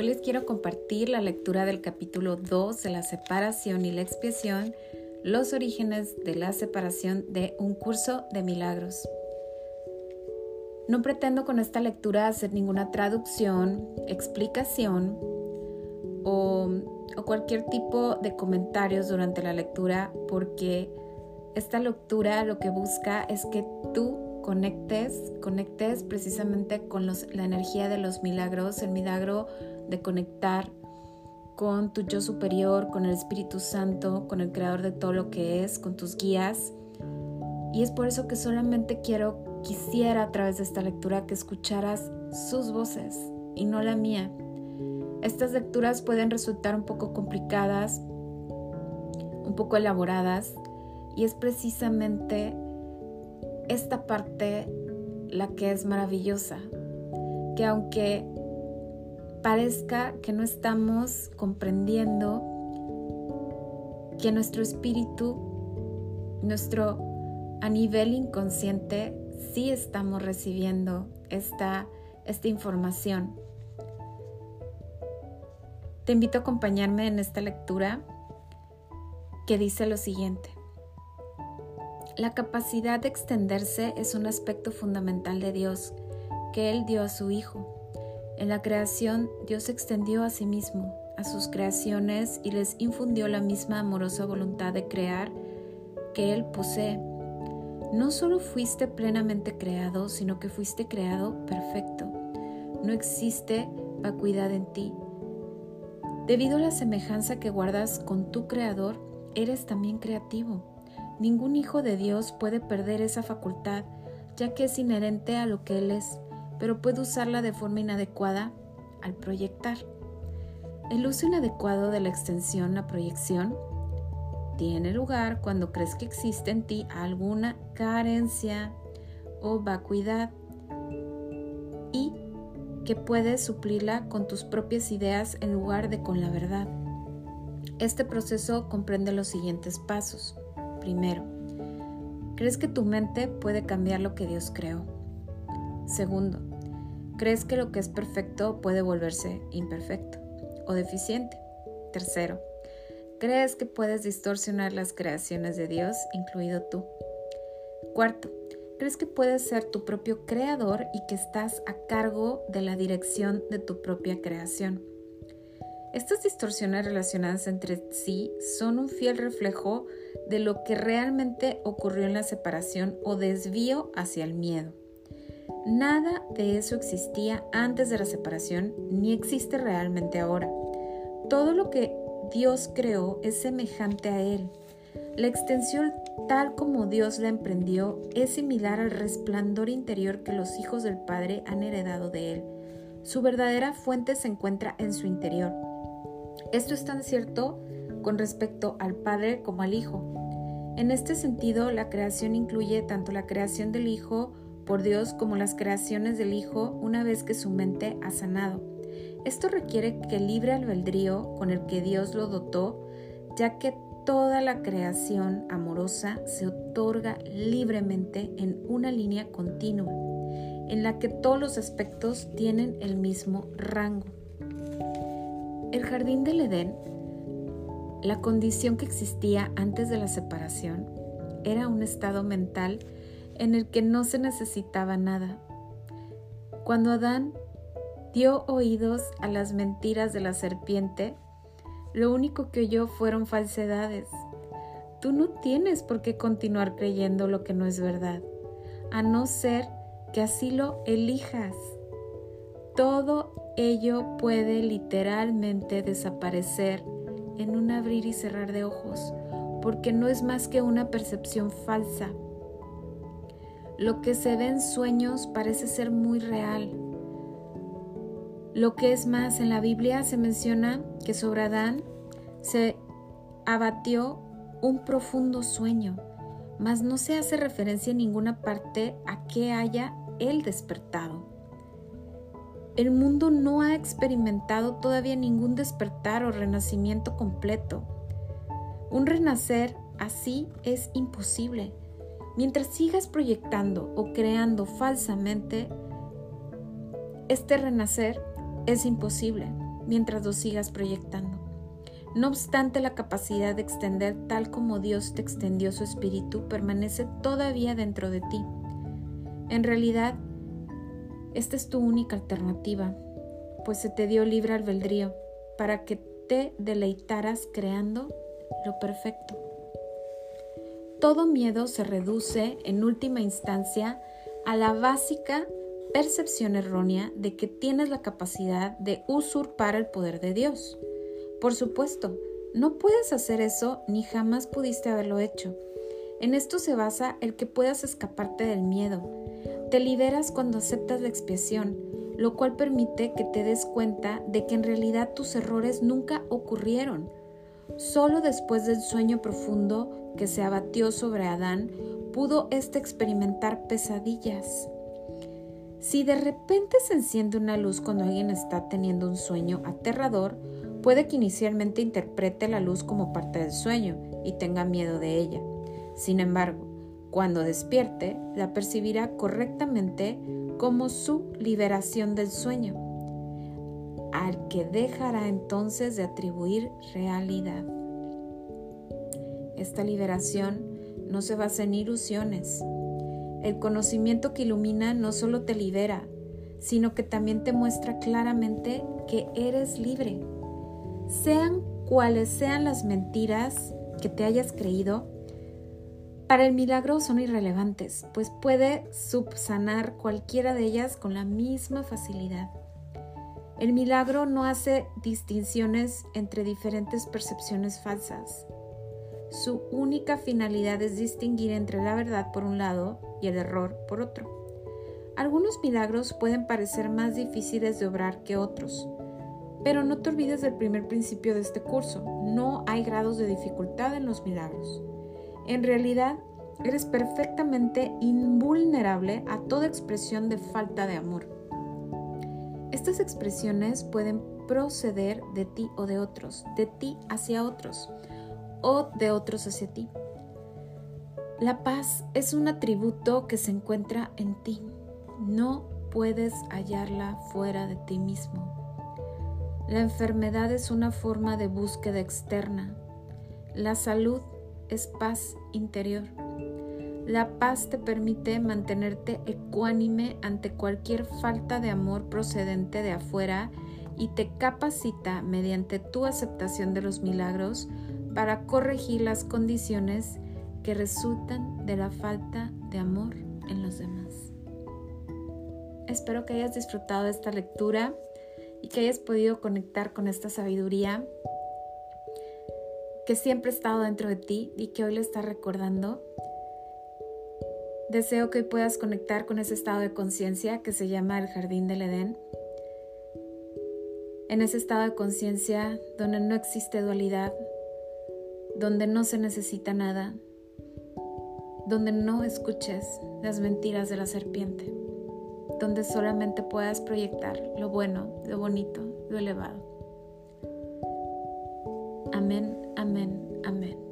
Hoy les quiero compartir la lectura del capítulo 2 de la separación y la expiación, los orígenes de la separación de un curso de milagros. No pretendo con esta lectura hacer ninguna traducción, explicación o, o cualquier tipo de comentarios durante la lectura porque esta lectura lo que busca es que tú conectes, conectes precisamente con la energía de los milagros, el milagro de conectar con tu yo superior, con el Espíritu Santo, con el creador de todo lo que es, con tus guías. Y es por eso que solamente quiero, quisiera a través de esta lectura que escucharas sus voces y no la mía. Estas lecturas pueden resultar un poco complicadas, un poco elaboradas, y es precisamente esta parte la que es maravillosa, que aunque parezca que no estamos comprendiendo, que nuestro espíritu, nuestro a nivel inconsciente, sí estamos recibiendo esta, esta información. Te invito a acompañarme en esta lectura que dice lo siguiente. La capacidad de extenderse es un aspecto fundamental de Dios, que Él dio a su Hijo. En la creación, Dios extendió a sí mismo, a sus creaciones y les infundió la misma amorosa voluntad de crear que Él posee. No solo fuiste plenamente creado, sino que fuiste creado perfecto. No existe vacuidad en ti. Debido a la semejanza que guardas con tu Creador, eres también creativo. Ningún hijo de Dios puede perder esa facultad, ya que es inherente a lo que Él es, pero puede usarla de forma inadecuada al proyectar. El uso inadecuado de la extensión, la proyección, tiene lugar cuando crees que existe en ti alguna carencia o vacuidad y que puedes suplirla con tus propias ideas en lugar de con la verdad. Este proceso comprende los siguientes pasos. Primero, ¿crees que tu mente puede cambiar lo que Dios creó? Segundo, ¿crees que lo que es perfecto puede volverse imperfecto o deficiente? Tercero, ¿crees que puedes distorsionar las creaciones de Dios, incluido tú? Cuarto, ¿crees que puedes ser tu propio creador y que estás a cargo de la dirección de tu propia creación? Estas distorsiones relacionadas entre sí son un fiel reflejo de lo que realmente ocurrió en la separación o desvío hacia el miedo. Nada de eso existía antes de la separación ni existe realmente ahora. Todo lo que Dios creó es semejante a Él. La extensión tal como Dios la emprendió es similar al resplandor interior que los hijos del Padre han heredado de Él. Su verdadera fuente se encuentra en su interior esto es tan cierto con respecto al Padre como al Hijo. En este sentido, la creación incluye tanto la creación del Hijo por Dios como las creaciones del Hijo una vez que su mente ha sanado. Esto requiere que libre albedrío con el que Dios lo dotó, ya que toda la creación amorosa se otorga libremente en una línea continua, en la que todos los aspectos tienen el mismo rango. El jardín del Edén, la condición que existía antes de la separación, era un estado mental en el que no se necesitaba nada. Cuando Adán dio oídos a las mentiras de la serpiente, lo único que oyó fueron falsedades. Tú no tienes por qué continuar creyendo lo que no es verdad, a no ser que así lo elijas. Todo ello puede literalmente desaparecer en un abrir y cerrar de ojos, porque no es más que una percepción falsa. Lo que se ve en sueños parece ser muy real. Lo que es más, en la Biblia se menciona que sobre Adán se abatió un profundo sueño, mas no se hace referencia en ninguna parte a que haya él despertado. El mundo no ha experimentado todavía ningún despertar o renacimiento completo. Un renacer así es imposible. Mientras sigas proyectando o creando falsamente, este renacer es imposible. mientras lo sigas proyectando. No obstante, la capacidad de extender tal como Dios te extendió su espíritu permanece todavía dentro de ti. En realidad, esta es tu única alternativa, pues se te dio libre albedrío para que te deleitaras creando lo perfecto. Todo miedo se reduce en última instancia a la básica percepción errónea de que tienes la capacidad de usurpar el poder de Dios. Por supuesto, no puedes hacer eso ni jamás pudiste haberlo hecho. En esto se basa el que puedas escaparte del miedo. Te liberas cuando aceptas la expiación, lo cual permite que te des cuenta de que en realidad tus errores nunca ocurrieron. Solo después del sueño profundo que se abatió sobre Adán, pudo éste experimentar pesadillas. Si de repente se enciende una luz cuando alguien está teniendo un sueño aterrador, puede que inicialmente interprete la luz como parte del sueño y tenga miedo de ella. Sin embargo, cuando despierte, la percibirá correctamente como su liberación del sueño, al que dejará entonces de atribuir realidad. Esta liberación no se basa en ilusiones, el conocimiento que ilumina no solo te libera, sino que también te muestra claramente que eres libre. Sean cuales sean las mentiras que te hayas creído, para el milagro son irrelevantes, pues puede subsanar cualquiera de ellas con la misma facilidad. El milagro no hace distinciones entre diferentes percepciones falsas. Su única finalidad es distinguir entre la verdad por un lado y el error por otro. Algunos milagros pueden parecer más difíciles de obrar que otros, pero no te olvides del primer principio de este curso. No hay grados de dificultad en los milagros. En realidad, eres perfectamente invulnerable a toda expresión de falta de amor. Estas expresiones pueden proceder de ti o de otros, de ti hacia otros o de otros hacia ti. La paz es un atributo que se encuentra en ti. No puedes hallarla fuera de ti mismo. La enfermedad es una forma de búsqueda externa. La salud es paz interior. La paz te permite mantenerte ecuánime ante cualquier falta de amor procedente de afuera y te capacita mediante tu aceptación de los milagros para corregir las condiciones que resultan de la falta de amor en los demás. Espero que hayas disfrutado de esta lectura y que hayas podido conectar con esta sabiduría que siempre ha estado dentro de ti y que hoy le estás recordando. Deseo que puedas conectar con ese estado de conciencia que se llama el jardín del Edén. En ese estado de conciencia donde no existe dualidad, donde no se necesita nada, donde no escuches las mentiras de la serpiente, donde solamente puedas proyectar lo bueno, lo bonito, lo elevado. Amén, amén, amén.